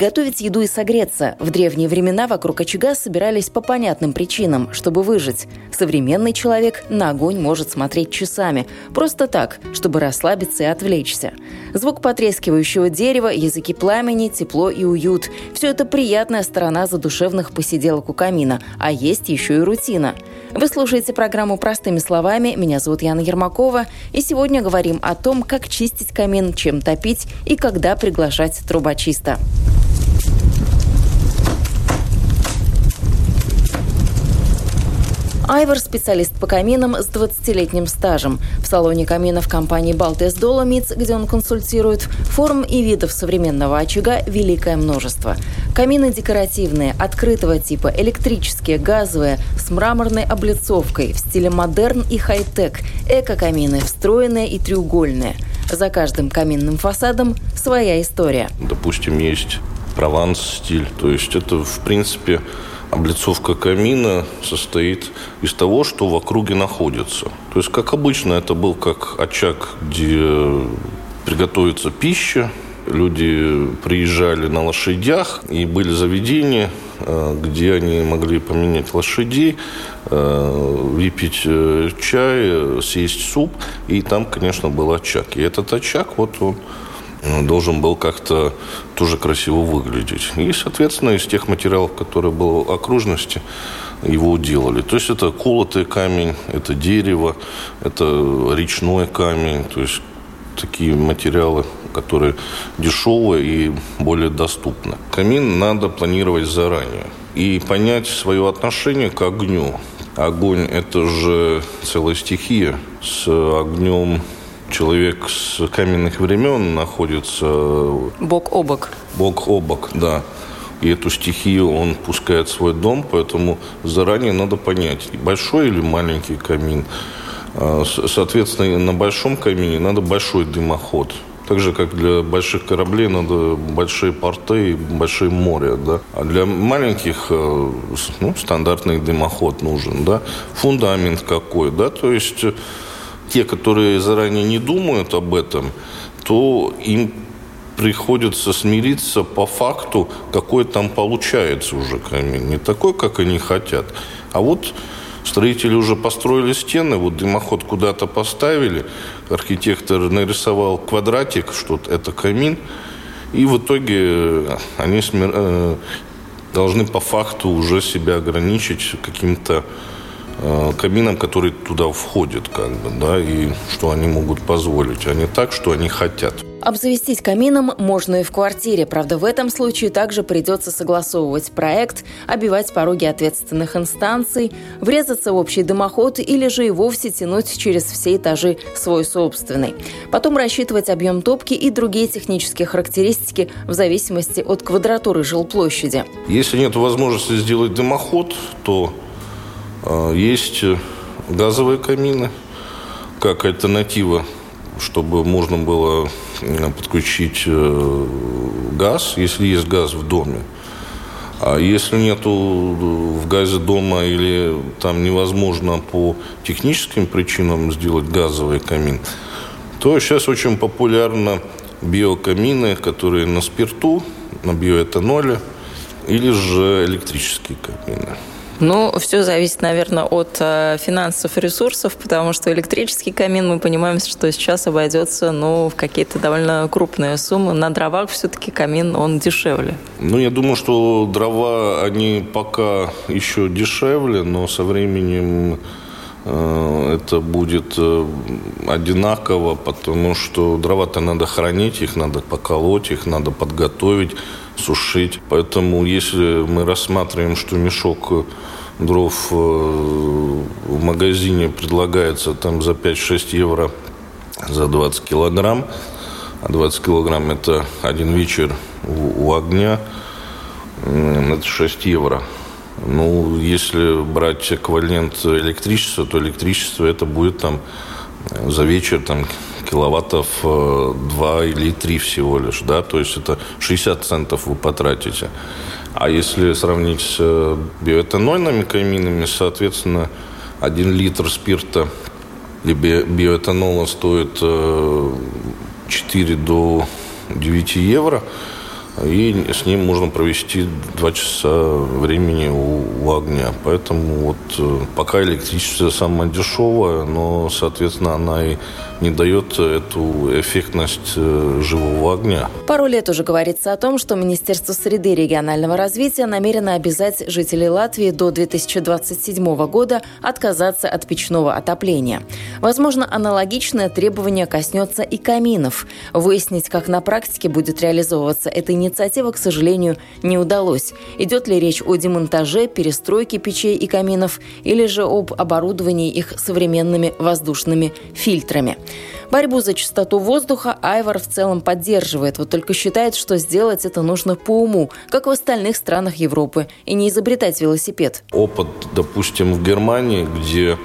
Приготовить еду и согреться. В древние времена вокруг очага собирались по понятным причинам, чтобы выжить. Современный человек на огонь может смотреть часами. Просто так, чтобы расслабиться и отвлечься. Звук потрескивающего дерева, языки пламени, тепло и уют. Все это приятная сторона задушевных посиделок у камина. А есть еще и рутина. Вы слушаете программу «Простыми словами». Меня зовут Яна Ермакова. И сегодня говорим о том, как чистить камин, чем топить и когда приглашать трубочиста. Айвор – специалист по каминам с 20-летним стажем. В салоне каминов компании «Балтес Доломитс», где он консультирует, форм и видов современного очага великое множество. Камины декоративные, открытого типа, электрические, газовые, с мраморной облицовкой, в стиле модерн и хай-тек, эко-камины, встроенные и треугольные. За каждым каминным фасадом своя история. Допустим, есть Прованс стиль, то есть это, в принципе, Облицовка камина состоит из того, что в округе находится. То есть, как обычно, это был как очаг, где приготовится пища, люди приезжали на лошадях, и были заведения, э, где они могли поменять лошадей, э, выпить э, чай, съесть суп, и там, конечно, был очаг. И этот очаг, вот он должен был как-то тоже красиво выглядеть. И, соответственно, из тех материалов, которые было окружности, его делали. То есть это колотый камень, это дерево, это речной камень, то есть такие материалы, которые дешевые и более доступны. Камин надо планировать заранее и понять свое отношение к огню. Огонь – это же целая стихия. С огнем человек с каменных времен находится... Бок о бок. Бок о бок, да. И эту стихию он пускает в свой дом, поэтому заранее надо понять, большой или маленький камин. А, соответственно, на большом камине надо большой дымоход. Так же, как для больших кораблей надо большие порты и большие моря, да. А для маленьких, э, ну, стандартный дымоход нужен, да. Фундамент какой, да, то есть те, которые заранее не думают об этом, то им приходится смириться по факту, какой там получается уже камень. Не такой, как они хотят. А вот строители уже построили стены, вот дымоход куда-то поставили, архитектор нарисовал квадратик, что это камин, и в итоге они смир... Э, должны по факту уже себя ограничить каким-то Э, каминам, которые туда входят, как бы, да, и что они могут позволить, а не так, что они хотят. Обзавестись камином можно и в квартире, правда, в этом случае также придется согласовывать проект, обивать пороги ответственных инстанций, врезаться в общий дымоход или же и вовсе тянуть через все этажи свой собственный. Потом рассчитывать объем топки и другие технические характеристики в зависимости от квадратуры жилплощади. Если нет возможности сделать дымоход, то есть газовые камины как альтернатива, чтобы можно было подключить э, газ, если есть газ в доме. А если нету в газе дома или там невозможно по техническим причинам сделать газовый камин, то сейчас очень популярны биокамины, которые на спирту, на биоэтаноле, или же электрические камины. Ну, все зависит, наверное, от э, финансов и ресурсов, потому что электрический камин, мы понимаем, что сейчас обойдется ну, в какие-то довольно крупные суммы. На дровах все-таки камин, он дешевле. Ну, я думаю, что дрова, они пока еще дешевле, но со временем э, это будет э, одинаково, потому что дрова-то надо хранить, их надо поколоть, их надо подготовить, сушить. Поэтому если мы рассматриваем, что мешок дров э, в магазине предлагается там за 5-6 евро за 20 килограмм. А 20 килограмм это один вечер у огня. Это 6 евро. Ну, если брать эквивалент электричества, то электричество это будет там за вечер там киловаттов 2 или 3 всего лишь, да, то есть это 60 центов вы потратите. А если сравнить с биоэтанольными каминами, соответственно, 1 литр спирта или биоэтанола стоит 4 до 9 евро – и с ним можно провести два часа времени у, у огня. Поэтому вот э, пока электричество самое дешевое, но, соответственно, она и не дает эту эффектность э, живого огня. Пару лет уже говорится о том, что Министерство среды регионального развития намерено обязать жителей Латвии до 2027 года отказаться от печного отопления. Возможно, аналогичное требование коснется и каминов. Выяснить, как на практике будет реализовываться эта инициатива, к сожалению, не удалось. Идет ли речь о демонтаже, перестройке печей и каминов, или же об оборудовании их современными воздушными фильтрами. Борьбу за чистоту воздуха Айвар в целом поддерживает, вот только считает, что сделать это нужно по уму, как в остальных странах Европы, и не изобретать велосипед. Опыт, допустим, в Германии, где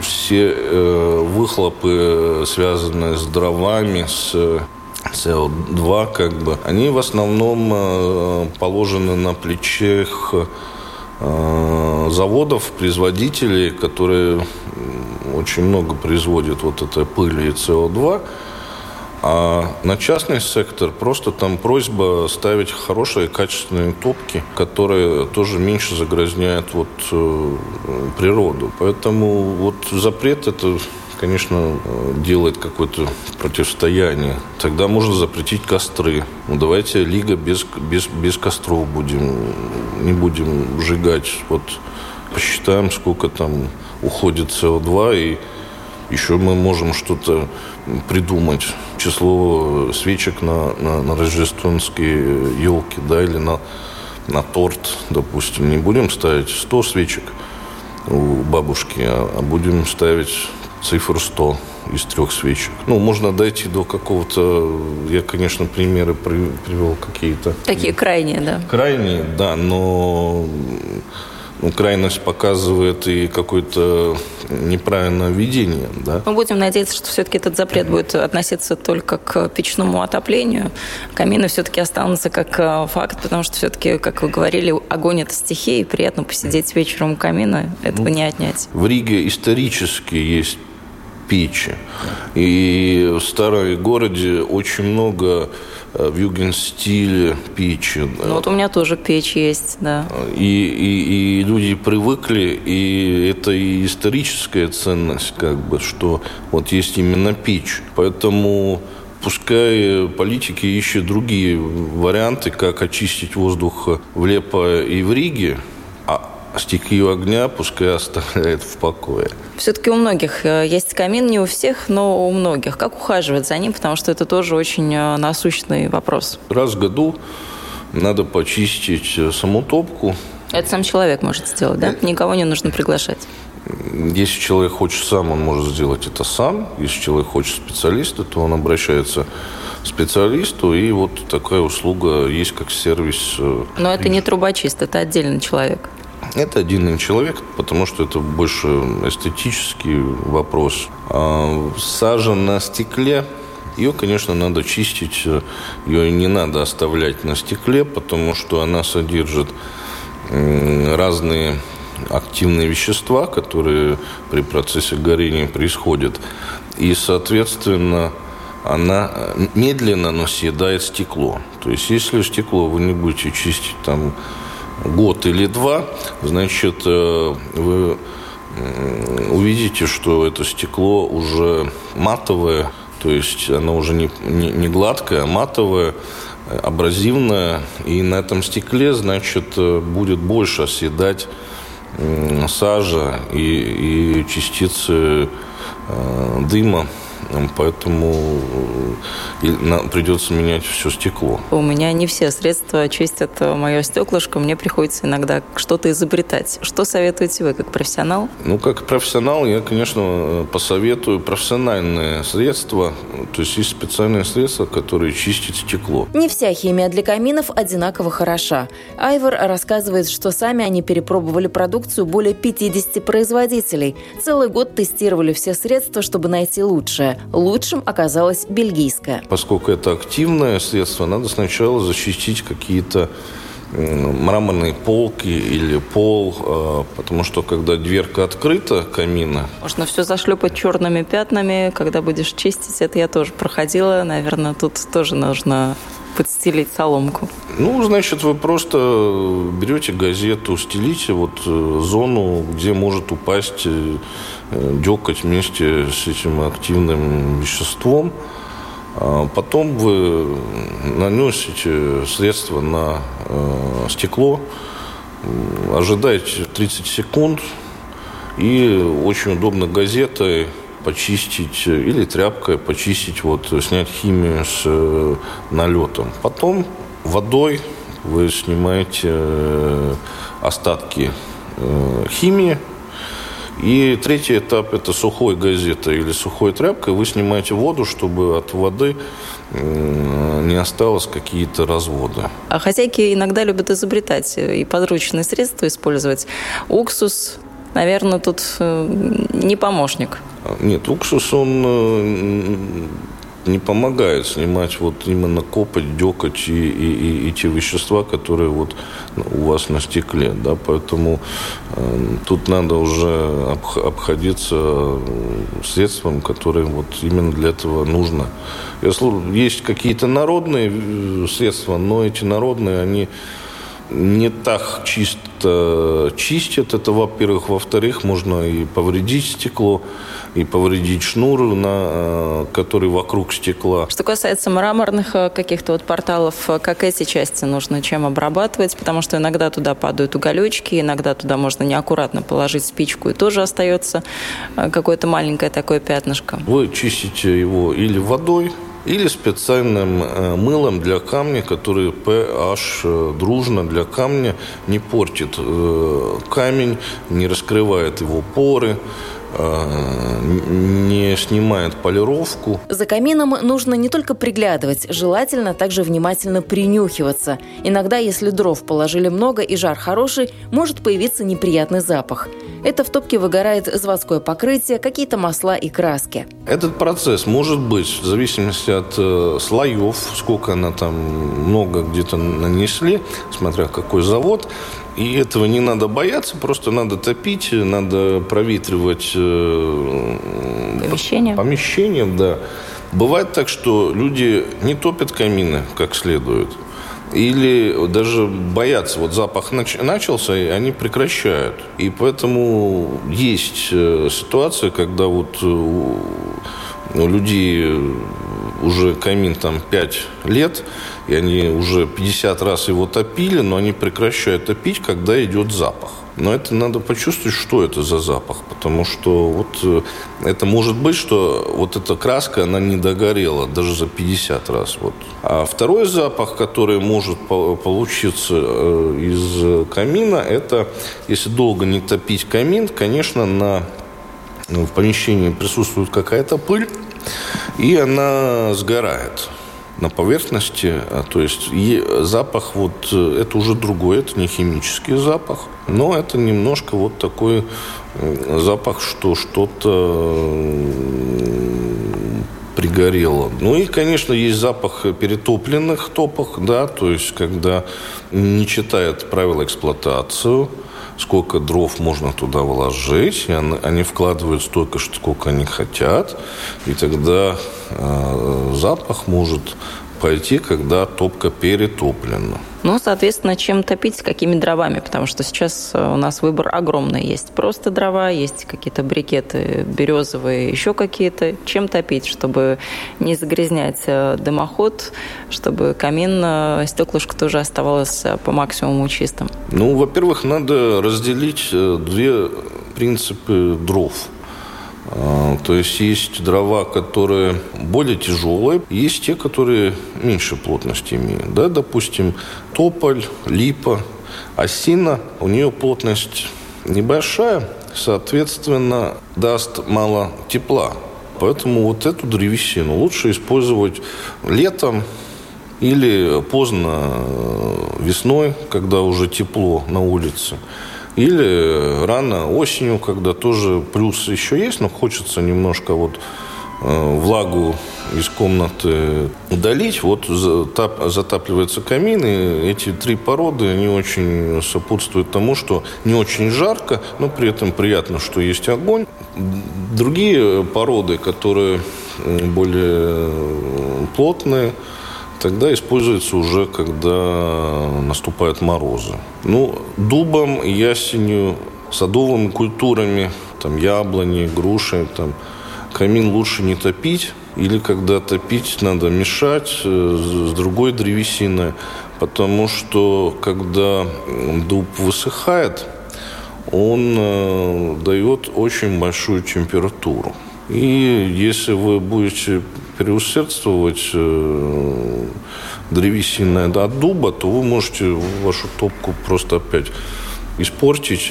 все э, выхлопы, связанные с дровами, с СО2, как бы, они в основном э, положены на плечах э, заводов, производителей, которые очень много производят вот этой пыли и СО2. А на частный сектор просто там просьба ставить хорошие качественные топки, которые тоже меньше загрязняют вот, э, природу. Поэтому вот запрет это конечно, делает какое-то противостояние. Тогда можно запретить костры. Ну, давайте лига без, без, без костров будем, не будем сжигать. Вот посчитаем, сколько там уходит СО2, и еще мы можем что-то придумать. Число свечек на, на, на рождественские елки, да, или на, на торт, допустим. Не будем ставить 100 свечек у бабушки, а, а будем ставить цифру 100 из трех свечек. Ну, можно дойти до какого-то... Я, конечно, примеры привел какие-то. Такие крайние, да? Крайние, да, но ну, крайность показывает и какое-то неправильное видение. Да? Мы будем надеяться, что все-таки этот запрет будет относиться только к печному отоплению. Камины все-таки останутся как э, факт, потому что все-таки, как вы говорили, огонь – это стихия, и приятно посидеть вечером у камина, этого ну, не отнять. В Риге исторически есть печи. И в старом городе очень много Э, в юген-стиле печи. Ну, вот у меня тоже печь есть, да. И, и, и люди привыкли, и это и историческая ценность, как бы, что вот есть именно печь. Поэтому пускай политики ищут другие варианты, как очистить воздух в Лепо и в Риге, стихию огня пускай оставляет в покое. Все-таки у многих э, есть камин, не у всех, но у многих. Как ухаживать за ним, потому что это тоже очень э, насущный вопрос. Раз в году надо почистить э, саму топку. Это сам человек может сделать, да? Никого не нужно приглашать. Если человек хочет сам, он может сделать это сам. Если человек хочет специалиста, то он обращается к специалисту, и вот такая услуга есть как сервис. Но это не трубочист, это отдельный человек. Это отдельный человек, потому что это больше эстетический вопрос. А сажа на стекле ее, конечно, надо чистить, ее не надо оставлять на стекле, потому что она содержит разные активные вещества, которые при процессе горения происходят. И, соответственно, она медленно, но съедает стекло. То есть, если стекло вы не будете чистить там год или два, значит, э, вы увидите, что это стекло уже матовое, то есть оно уже не, не, не гладкое, а матовое, абразивное, и на этом стекле, значит, э, будет больше оседать сажа и, и частицы э, дыма поэтому нам придется менять все стекло. У меня не все средства чистят мое стеклышко, мне приходится иногда что-то изобретать. Что советуете вы как профессионал? Ну, как профессионал я, конечно, посоветую профессиональные средства, то есть есть специальные средства, которые чистят стекло. Не вся химия для каминов одинаково хороша. Айвор рассказывает, что сами они перепробовали продукцию более 50 производителей. Целый год тестировали все средства, чтобы найти лучшее. Лучшим оказалось бельгийское. Поскольку это активное средство, надо сначала защитить какие-то мраморные полки или пол, э, потому что когда дверка открыта камина... Можно все зашлепать черными пятнами, когда будешь чистить. Это я тоже проходила. Наверное, тут тоже нужно подстелить соломку? Ну, значит, вы просто берете газету, стелите вот э, зону, где может упасть э, дёкоть вместе с этим активным веществом. А потом вы наносите средство на э, стекло, ожидаете 30 секунд и очень удобно газетой почистить или тряпкой почистить, вот снять химию с э, налетом. Потом водой вы снимаете э, остатки химии, и третий этап – это сухой газетой или сухой тряпкой. Вы снимаете воду, чтобы от воды не осталось какие-то разводы. А хозяйки иногда любят изобретать и подручные средства использовать. Уксус, наверное, тут э, не помощник. Нет, уксус, он э, не помогает снимать вот именно копоть, декоть и, и, и, и те вещества, которые вот у вас на стекле, да, поэтому э, тут надо уже обходиться средством, которое вот именно для этого нужно. Есть какие-то народные э, средства, но эти народные, они не так чисто чистят. Это, во-первых. Во-вторых, можно и повредить стекло, и повредить шнур, на, э, который вокруг стекла. Что касается мраморных э, каких-то вот порталов, э, как эти части нужно чем обрабатывать? Потому что иногда туда падают уголечки, иногда туда можно неаккуратно положить спичку, и тоже остается какое-то маленькое такое пятнышко. Вы чистите его или водой, или специальным мылом для камня, который pH дружно для камня не портит камень, не раскрывает его поры, не снимает полировку. За камином нужно не только приглядывать, желательно также внимательно принюхиваться. Иногда, если дров положили много и жар хороший, может появиться неприятный запах. Это в топке выгорает заводское покрытие, какие-то масла и краски. Этот процесс может быть в зависимости от э, слоев, сколько она там много где-то нанесли, смотря какой завод. И этого не надо бояться, просто надо топить, надо проветривать э, помещение. помещением, да. Бывает так, что люди не топят камины как следует или даже боятся. Вот запах нач- начался, и они прекращают. И поэтому есть э, ситуация, когда вот э, у людей уже камин там 5 лет, и они уже 50 раз его топили, но они прекращают топить, когда идет запах. Но это надо почувствовать, что это за запах, потому что вот э, это может быть, что вот эта краска, она не догорела даже за 50 раз. Вот. А второй запах, который может получиться э, из камина, это если долго не топить камин, конечно, на в помещении присутствует какая-то пыль, и она сгорает на поверхности, а, то есть запах вот э, это уже другой, это не химический запах, но это немножко вот такой запах, что что-то пригорело. Ну и, конечно, есть запах перетопленных топок, да, то есть когда не читает правила эксплуатацию, сколько дров можно туда вложить, и они вкладывают столько, сколько они хотят, и тогда э, запах может пойти, когда топка перетоплена. Ну, соответственно, чем топить, с какими дровами, потому что сейчас э, у нас выбор огромный. Есть просто дрова, есть какие-то брикеты березовые, еще какие-то. Чем топить, чтобы не загрязнять э, дымоход, чтобы камин, э, стеклышко тоже оставалось по максимуму чистым? Ну, во-первых, надо разделить две принципы дров – то есть есть дрова, которые более тяжелые, есть те, которые меньше плотности имеют. Да, допустим, тополь, липа, осина, у нее плотность небольшая, соответственно, даст мало тепла. Поэтому вот эту древесину лучше использовать летом или поздно э, весной, когда уже тепло на улице. Или рано осенью, когда тоже плюс еще есть, но хочется немножко вот э, влагу из комнаты удалить, вот затапливается камин, и эти три породы, они очень сопутствуют тому, что не очень жарко, но при этом приятно, что есть огонь. Другие породы, которые более плотные, тогда используется уже, когда наступают морозы. Ну, дубом, ясенью, садовыми культурами, там яблони, груши, там камин лучше не топить, или когда топить, надо мешать э, с другой древесиной, потому что когда дуб высыхает, он э, дает очень большую температуру. И если вы будете переусердствовать э, древесиной от дуба, то вы можете вашу топку просто опять испортить.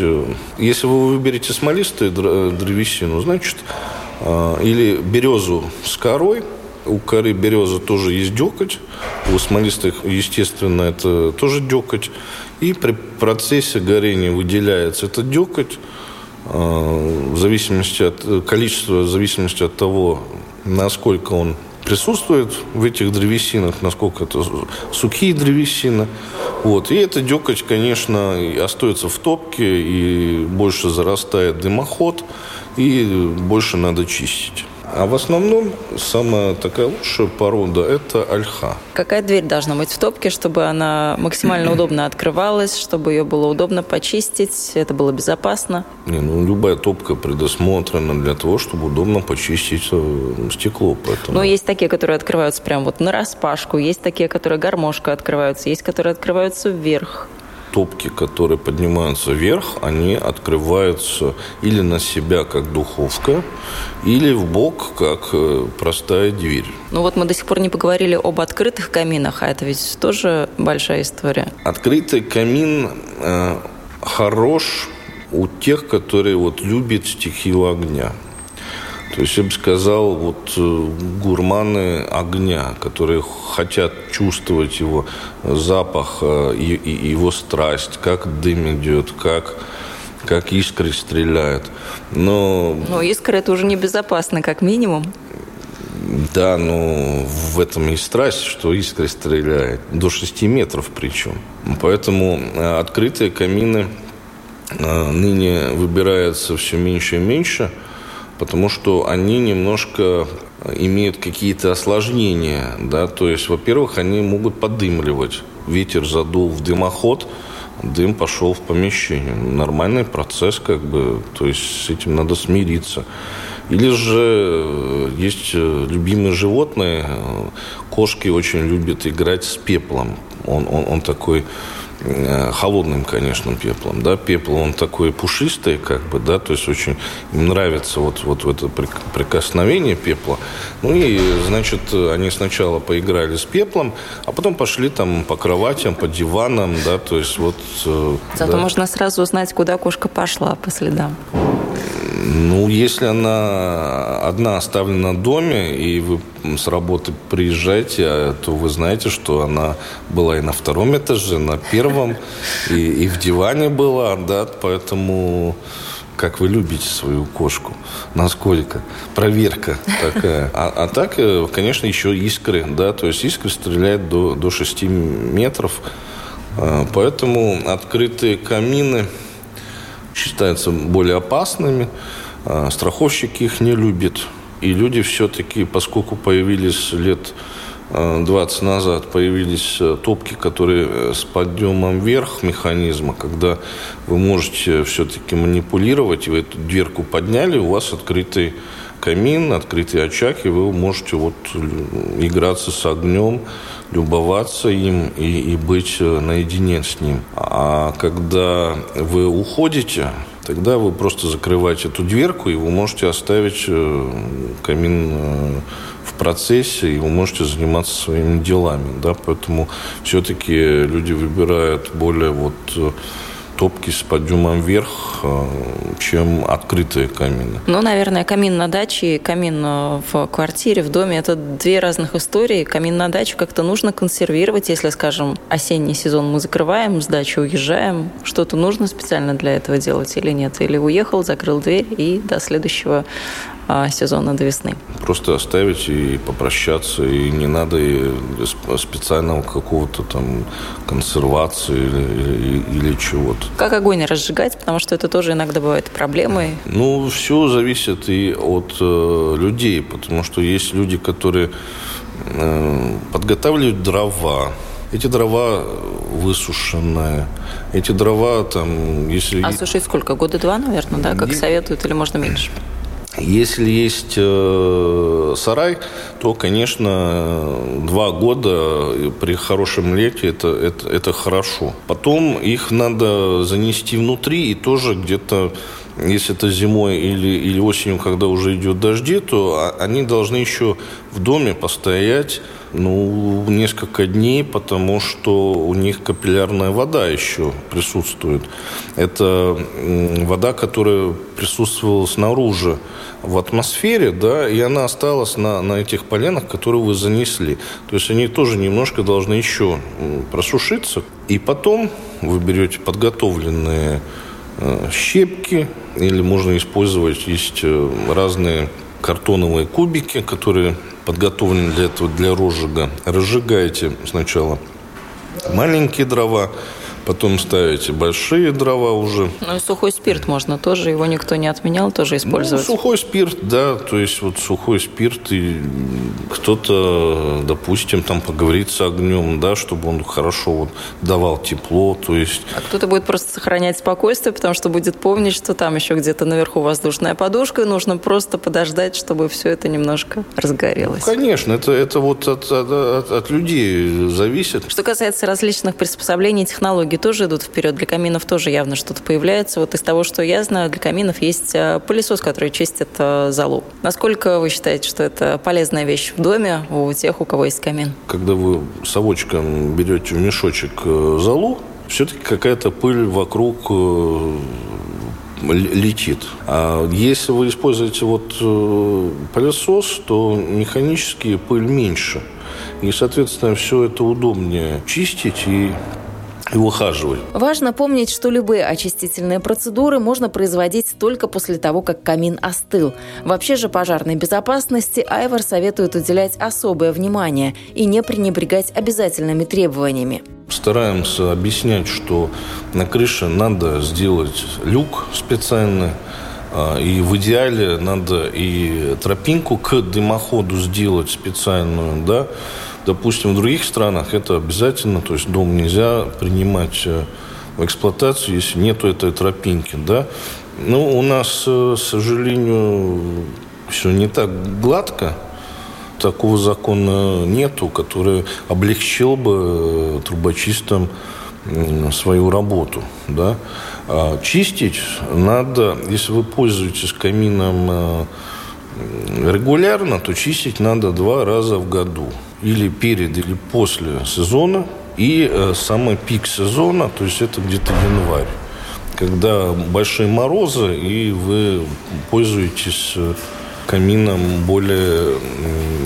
Если вы выберете смолистую древесину, значит, э, или березу с корой, у коры березы тоже есть декоть, у смолистых, естественно, это тоже декоть. И при процессе горения выделяется эта декоть, в зависимости от количества, в зависимости от того, насколько он присутствует в этих древесинах, насколько это сухие древесины. Вот. И эта декоть, конечно, остается в топке, и больше зарастает дымоход, и больше надо чистить. А в основном самая такая лучшая порода – это ольха. Какая дверь должна быть в топке, чтобы она максимально удобно открывалась, чтобы ее было удобно почистить, это было безопасно? Не, ну, любая топка предусмотрена для того, чтобы удобно почистить э, стекло. Поэтому... Но есть такие, которые открываются прямо вот на распашку, есть такие, которые гармошка открываются, есть, которые открываются вверх топки, которые поднимаются вверх, они открываются или на себя, как духовка, или в бок, как э, простая дверь. Ну вот мы до сих пор не поговорили об открытых каминах, а это ведь тоже большая история. Открытый камин э, хорош у тех, которые вот любят стихию огня. То есть я бы сказал, вот э, гурманы огня, которые хотят чувствовать его запах, э, и, и его страсть, как дым идет, как как искры стреляют. Но... Но искры это уже небезопасно, как минимум. Да, но в этом и страсть, что искры стреляет. До 6 метров причем. Поэтому э, открытые камины ныне выбираются все меньше и меньше – потому что они немножко имеют какие-то осложнения, да, то есть, во-первых, они могут подымливать. Ветер задул в дымоход, дым пошел в помещение. Нормальный процесс, как бы, то есть с этим надо смириться. Или же э, есть э, любимые животные, кошки очень любят играть с пеплом. Он, он, он такой холодным, конечно, пеплом, да, пепел, он такой пушистый, как бы, да, то есть очень им нравится вот, вот это прикосновение пепла, ну и, значит, они сначала поиграли с пеплом, а потом пошли там по кроватям, по диванам, да, то есть вот... Э, Зато да. можно сразу узнать, куда кошка пошла по следам. Ну, если она одна оставлена в доме, и вы с работы приезжаете, то вы знаете, что она была и на втором этаже, на первом, и, и в диване была, да, поэтому как вы любите свою кошку, насколько, проверка такая. А, а так, э, конечно, еще искры, да, то есть искры стреляют до, до 6 метров, а, поэтому открытые камины считаются более опасными, а, страховщики их не любят. И люди все-таки, поскольку появились лет 20 а, назад, появились э, топки, которые э, с подъемом вверх механизма, когда вы можете все-таки манипулировать, и вы эту дверку подняли, у вас открытый камин, открытый очаг, и вы можете вот играться с огнем, любоваться им и, и быть э, наедине с ним. А когда вы уходите, тогда вы просто закрываете эту дверку, и вы можете оставить э, камин э, в процессе, и вы можете заниматься своими делами. Да? Поэтому все-таки люди выбирают более вот топки с подъемом вверх, э, чем открытые камины. Ну, наверное, камин на даче и камин э, в квартире, в доме – это две разных истории. Камин на даче как-то нужно консервировать, если, скажем, осенний сезон мы закрываем, с дачи уезжаем. Что-то нужно специально для этого делать или нет? Или уехал, закрыл дверь и до следующего сезона до весны. Просто оставить и попрощаться, и не надо специального какого-то там консервации или, или, или чего-то. Как огонь разжигать, потому что это тоже иногда бывает проблемой. Ну, все зависит и от э, людей, потому что есть люди, которые э, подготавливают дрова, эти дрова высушенные, эти дрова там, если... А сушить сколько? Года два, наверное, да? Как советуют, или можно меньше? Если есть э, сарай, то, конечно, два года при хорошем лете это, это, это хорошо. Потом их надо занести внутри и тоже где-то если это зимой или, или осенью, когда уже идет дожди, то они должны еще в доме постоять ну, несколько дней, потому что у них капиллярная вода еще присутствует. Это вода, которая присутствовала снаружи в атмосфере, да, и она осталась на, на этих поленах, которые вы занесли. То есть они тоже немножко должны еще просушиться. И потом вы берете подготовленные щепки, или можно использовать, есть э, разные картоновые кубики, которые подготовлены для этого, для розжига. Разжигаете сначала маленькие дрова, Потом ставите большие дрова уже. Ну и сухой спирт можно тоже, его никто не отменял, тоже использовать. Ну, сухой спирт, да, то есть вот сухой спирт, и кто-то, допустим, там поговорит с огнем, да, чтобы он хорошо вот давал тепло, то есть... А кто-то будет просто сохранять спокойствие, потому что будет помнить, что там еще где-то наверху воздушная подушка, и нужно просто подождать, чтобы все это немножко разгорелось. Ну, конечно, это, это вот от, от, от, от людей зависит. Что касается различных приспособлений, технологий, технологии тоже идут вперед. Для каминов тоже явно что-то появляется. Вот из того, что я знаю, для каминов есть э, пылесос, который чистит э, залу. Насколько вы считаете, что это полезная вещь в доме у тех, у кого есть камин? Когда вы совочком берете в мешочек э, залу, все-таки какая-то пыль вокруг летит. А если вы используете вот пылесос, то механически пыль меньше. И, соответственно, все это удобнее чистить и и ухаживать. Важно помнить, что любые очистительные процедуры можно производить только после того, как камин остыл. Вообще же пожарной безопасности Айвар советует уделять особое внимание и не пренебрегать обязательными требованиями. Стараемся объяснять, что на крыше надо сделать люк специальный, а, и в идеале надо и тропинку к дымоходу сделать специальную, да, Допустим, в других странах это обязательно, то есть дом нельзя принимать э, в эксплуатацию, если нету этой тропинки, да. Ну, у нас, э, к сожалению, все не так гладко, такого закона нету, который облегчил бы э, трубочистам свою работу. Да? А чистить надо, если вы пользуетесь камином регулярно, то чистить надо два раза в году или перед, или после сезона. И э, самый пик сезона, то есть это где-то январь, когда большие морозы, и вы пользуетесь э, камином более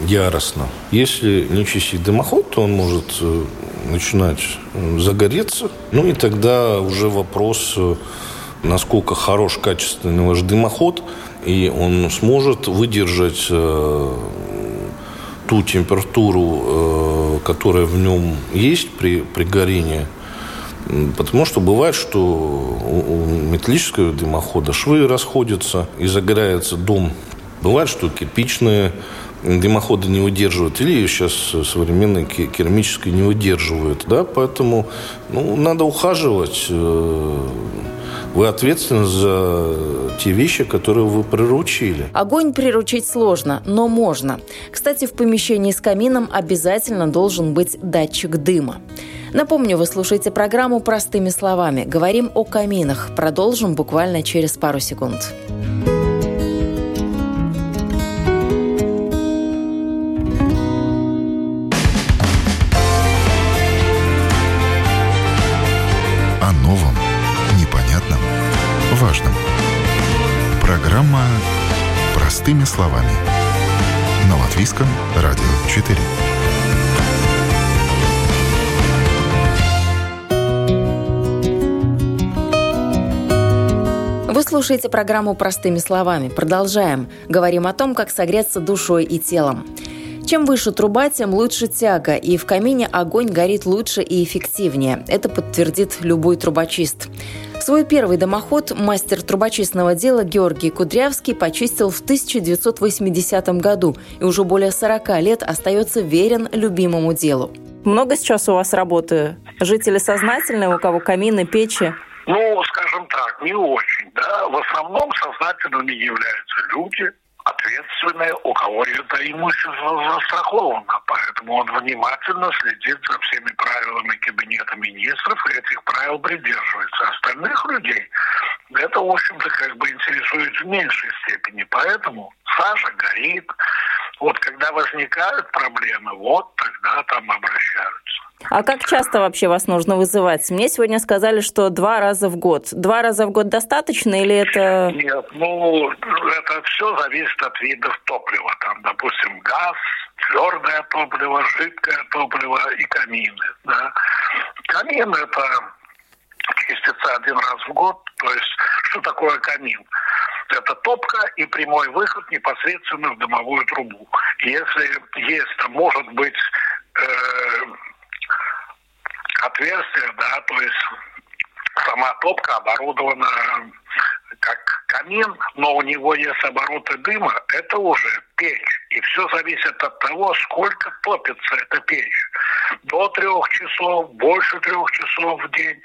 яростно. Если не чистить дымоход, то он может э, начинать э, загореться. Ну и тогда уже вопрос, насколько хорош, качественный ваш дымоход, и он сможет выдержать ту температуру, э, которая в нем есть при, при горении. Потому что бывает, что у металлического дымохода швы расходятся и загорается дом. Бывает, что кирпичные дымоходы не выдерживают, или сейчас современные керамические не выдерживают. Да? Поэтому ну, надо ухаживать э, вы ответственны за те вещи, которые вы приручили. Огонь приручить сложно, но можно. Кстати, в помещении с камином обязательно должен быть датчик дыма. Напомню, вы слушаете программу «Простыми словами». Говорим о каминах. Продолжим буквально через пару секунд. Программа «Простыми словами» на Латвийском радио 4. Вы слушаете программу «Простыми словами». Продолжаем. Говорим о том, как согреться душой и телом. Чем выше труба, тем лучше тяга, и в камине огонь горит лучше и эффективнее. Это подтвердит любой трубочист. Свой первый дымоход мастер трубочистного дела Георгий Кудрявский почистил в 1980 году и уже более 40 лет остается верен любимому делу. Много сейчас у вас работы? Жители сознательные, у кого камины, печи? Ну, скажем так, не очень, да. В основном сознательными являются люди, ответственные, у кого это имущество застраховано. Поэтому он внимательно следит за всеми правилами Кабинета министров и этих правил придерживается. Остальных людей это, в общем-то, как бы интересует в меньшей степени. Поэтому Саша горит. Вот когда возникают проблемы, вот тогда там обращаются. А как часто вообще вас нужно вызывать? Мне сегодня сказали, что два раза в год. Два раза в год достаточно или это... Нет, ну, это все зависит от видов топлива. Там, допустим, газ, твердое топливо, жидкое топливо и камины. Да. Камин – это чистится один раз в год. То есть, что такое камин? Это топка и прямой выход непосредственно в дымовую трубу. Если есть, может быть э, отверстие, да, то есть сама топка оборудована как камин, но у него есть обороты дыма, это уже печь. И все зависит от того, сколько топится эта печь. До трех часов, больше трех часов в день.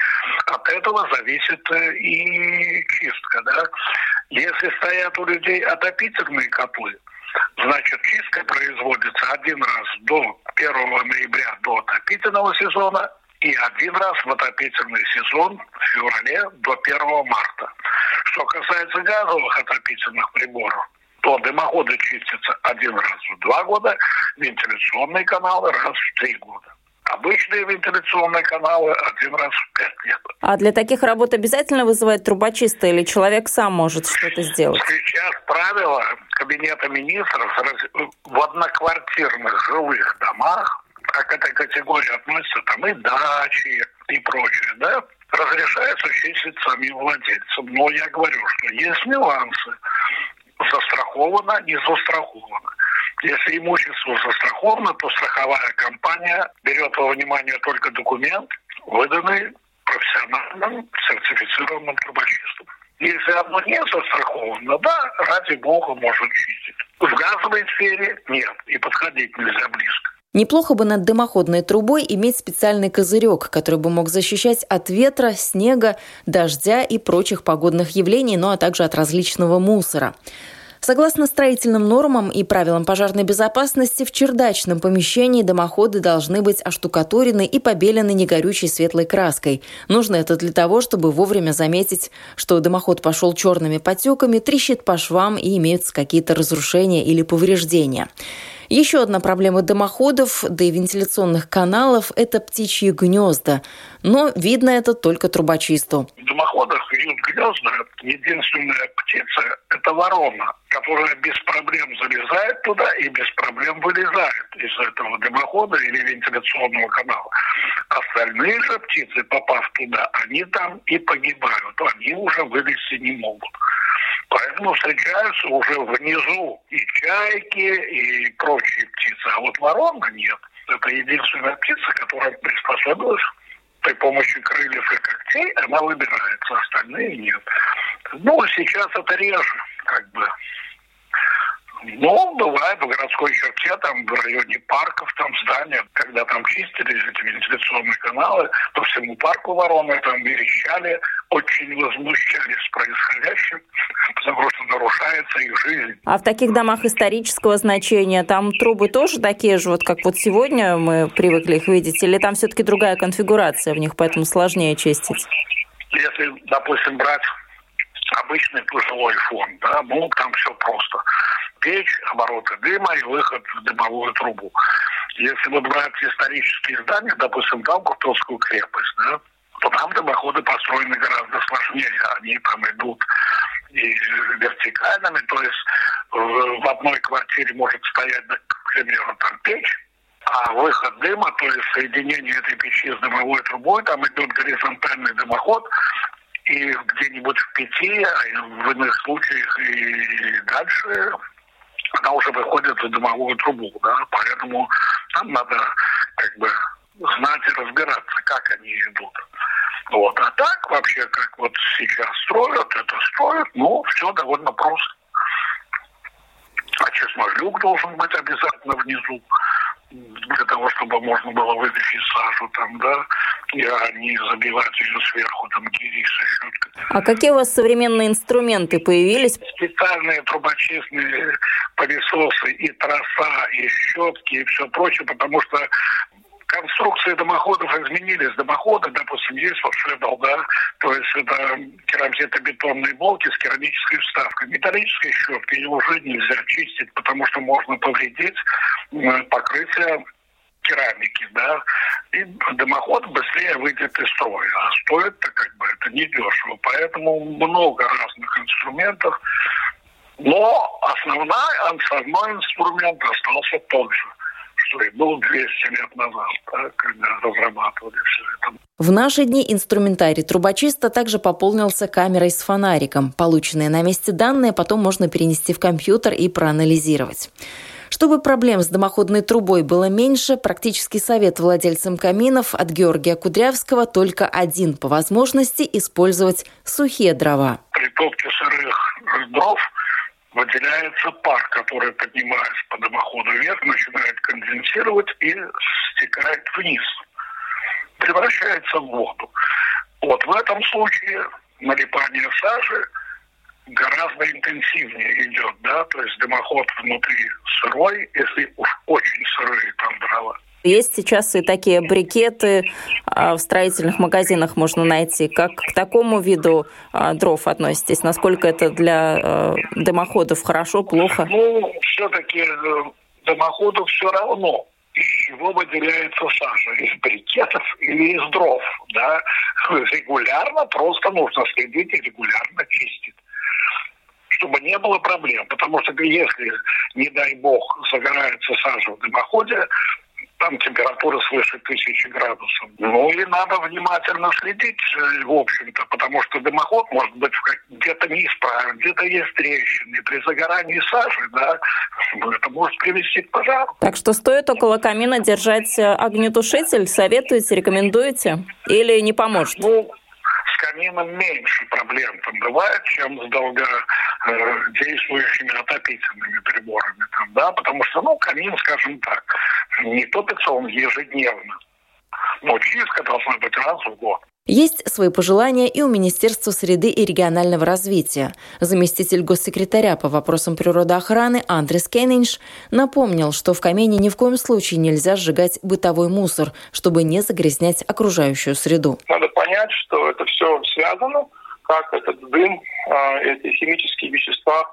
От этого зависит э, и чистка. Да? Если стоят у людей отопительные котлы, значит чистка производится один раз до 1 ноября, до отопительного сезона, и один раз в отопительный сезон в феврале до 1 марта. Что касается газовых отопительных приборов, то дымоходы чистятся один раз в два года, вентиляционные каналы раз в три года. Обычные вентиляционные каналы один раз в пять лет. А для таких работ обязательно вызывать трубочиста или человек сам может что-то сделать? Сейчас правило Кабинета министров в одноквартирных жилых домах а к этой категории относятся там и дачи, и прочее, да, разрешается чистить самим владельцам. Но я говорю, что есть нюансы. Застраховано, не застраховано. Если имущество застраховано, то страховая компания берет во внимание только документ, выданный профессиональным сертифицированным трубочистом. Если оно не застраховано, да, ради бога, может чистить. В газовой сфере нет, и подходить нельзя близко. Неплохо бы над дымоходной трубой иметь специальный козырек, который бы мог защищать от ветра, снега, дождя и прочих погодных явлений, ну а также от различного мусора. Согласно строительным нормам и правилам пожарной безопасности, в чердачном помещении дымоходы должны быть оштукатурены и побелены негорючей светлой краской. Нужно это для того, чтобы вовремя заметить, что дымоход пошел черными потеками, трещит по швам и имеются какие-то разрушения или повреждения. Еще одна проблема дымоходов, да и вентиляционных каналов – это птичьи гнезда. Но видно это только трубочисту. В дымоходах вьют гнезда. Единственная птица – это ворона, которая без проблем залезает туда и без проблем вылезает из этого дымохода или вентиляционного канала. Остальные же птицы, попав туда, они там и погибают. Они уже вылезти не могут. Поэтому встречаются уже внизу и чайки, и прочие птицы. А вот ворона нет. Это единственная птица, которая приспособилась при помощи крыльев и когтей, она выбирается, остальные нет. Ну, сейчас это реже, как бы. Ну, бывает в городской черте, там в районе парков, там здания, когда там чистили эти вентиляционные каналы, по всему парку вороны там верещали, очень возмущались происходящим, потому что нарушается их жизнь. А в таких домах исторического значения там трубы тоже такие же, вот как вот сегодня мы привыкли их видеть, или там все-таки другая конфигурация в них, поэтому сложнее чистить? Если, допустим, брать обычный пожилой фонд, да, ну, там все просто. Печь, обороты дыма и выход в дымовую трубу. Если вот брать исторические здания, допустим, там Куртовскую крепость, да, то там дымоходы построены гораздо сложнее. Они там идут и вертикальными, то есть в одной квартире может стоять, к примеру, там печь, а выход дыма, то есть соединение этой печи с дымовой трубой, там идет горизонтальный дымоход, и где-нибудь в пяти, а в иных случаях и дальше она уже выходит в дымовую трубу, да, поэтому там надо как бы знать и разбираться, как они идут. Вот. А так вообще, как вот сейчас строят, это строят, ну, все довольно просто. А чесножлюк должен быть обязательно внизу для того, чтобы можно было вытащить сажу там, да, и а не забивать ее сверху там гири со щеткой. А какие у вас современные инструменты появились? Специальные трубочистные пылесосы и троса, и щетки, и все прочее, потому что конструкции дымоходов изменились. Дымоходы, допустим, есть вот шедл, да, то есть это керамзитобетонные блоки с керамической вставкой. Металлической щеткой ее уже нельзя чистить, потому что можно повредить покрытие керамики, да, и дымоход быстрее выйдет из строя. А стоит-то как бы это недешево. Поэтому много разных инструментов. Но основной, основной инструмент остался тот же и был 200 лет назад, да, когда разрабатывали все это. В наши дни инструментарий трубочиста также пополнился камерой с фонариком. Полученные на месте данные потом можно перенести в компьютер и проанализировать. Чтобы проблем с дымоходной трубой было меньше, практический совет владельцам каминов от Георгия Кудрявского только один – по возможности использовать сухие дрова. При топке сырых дров выделяется пар, который, поднимаясь по дымоходу вверх, начинает конденсировать и стекает вниз, превращается в воду. Вот в этом случае налипание сажи гораздо интенсивнее идет, да, то есть дымоход внутри сырой, если уж очень сырые там дрова. Есть сейчас и такие брикеты а, в строительных магазинах можно найти. Как к такому виду а, дров относитесь? Насколько это для а, дымоходов хорошо, плохо? Ну, все-таки э, дымоходу все равно из чего выделяется сажа, из брикетов или из дров, да, регулярно просто нужно следить и регулярно чистить чтобы не было проблем. Потому что если, не дай бог, загорается сажа в дымоходе, там температура свыше тысячи градусов. Ну и надо внимательно следить, э, в общем-то, потому что дымоход может быть где-то неисправен, где-то есть трещины. При загорании сажи, да, это может привести к пожару. Так что стоит около камина держать э, огнетушитель? Советуете, рекомендуете? Или не поможет? Ну, камином меньше проблем там бывает, чем с долгодействующими отопительными приборами. Там, да, потому что, ну, камин, скажем так, не топится он ежедневно. Но чистка должна быть раз в год. Есть свои пожелания и у Министерства среды и регионального развития. Заместитель госсекретаря по вопросам природоохраны Андрес Кеннинш напомнил, что в камине ни в коем случае нельзя сжигать бытовой мусор, чтобы не загрязнять окружающую среду. Надо понять, что это все связано, как этот дым, а, эти химические вещества,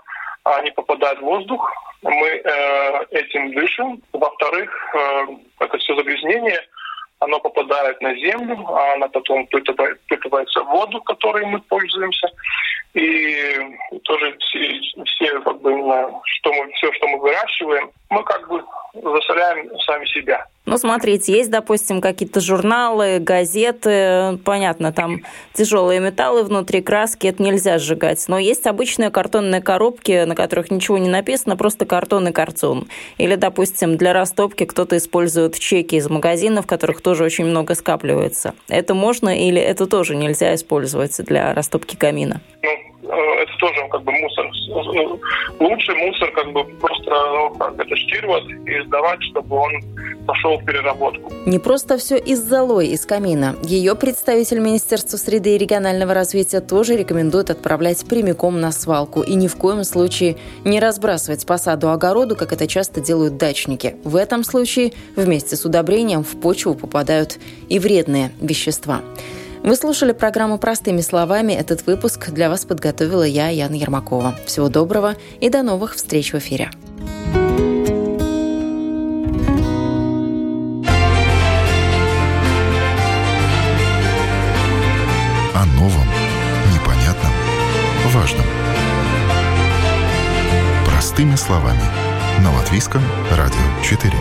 они попадают в воздух, мы э, этим дышим. Во-вторых, э, это все загрязнение – оно попадает на землю, а она потом впитывается в воду, которой мы пользуемся. И тоже все, все как бы, что мы, все, что мы выращиваем, мы как бы засоряем сами себя. Ну, смотрите, есть, допустим, какие-то журналы, газеты, понятно, там тяжелые металлы внутри краски, это нельзя сжигать. Но есть обычные картонные коробки, на которых ничего не написано, просто картон и картон. Или, допустим, для растопки кто-то использует чеки из магазинов, в которых тоже очень много скапливается. Это можно или это тоже нельзя использовать для растопки камина? Ну, Э, это тоже как бы мусор. Лучше мусор как бы просто ну, как это штировать и сдавать, чтобы он пошел в переработку. Не просто все из золой из камина. Ее представитель Министерства среды и регионального развития тоже рекомендует отправлять прямиком на свалку и ни в коем случае не разбрасывать по саду огороду, как это часто делают дачники. В этом случае вместе с удобрением в почву попадают и вредные вещества. Вы слушали программу «Простыми словами». Этот выпуск для вас подготовила я, Яна Ермакова. Всего доброго и до новых встреч в эфире. О новом, непонятном, важном. Простыми словами. На Латвийском радио 4.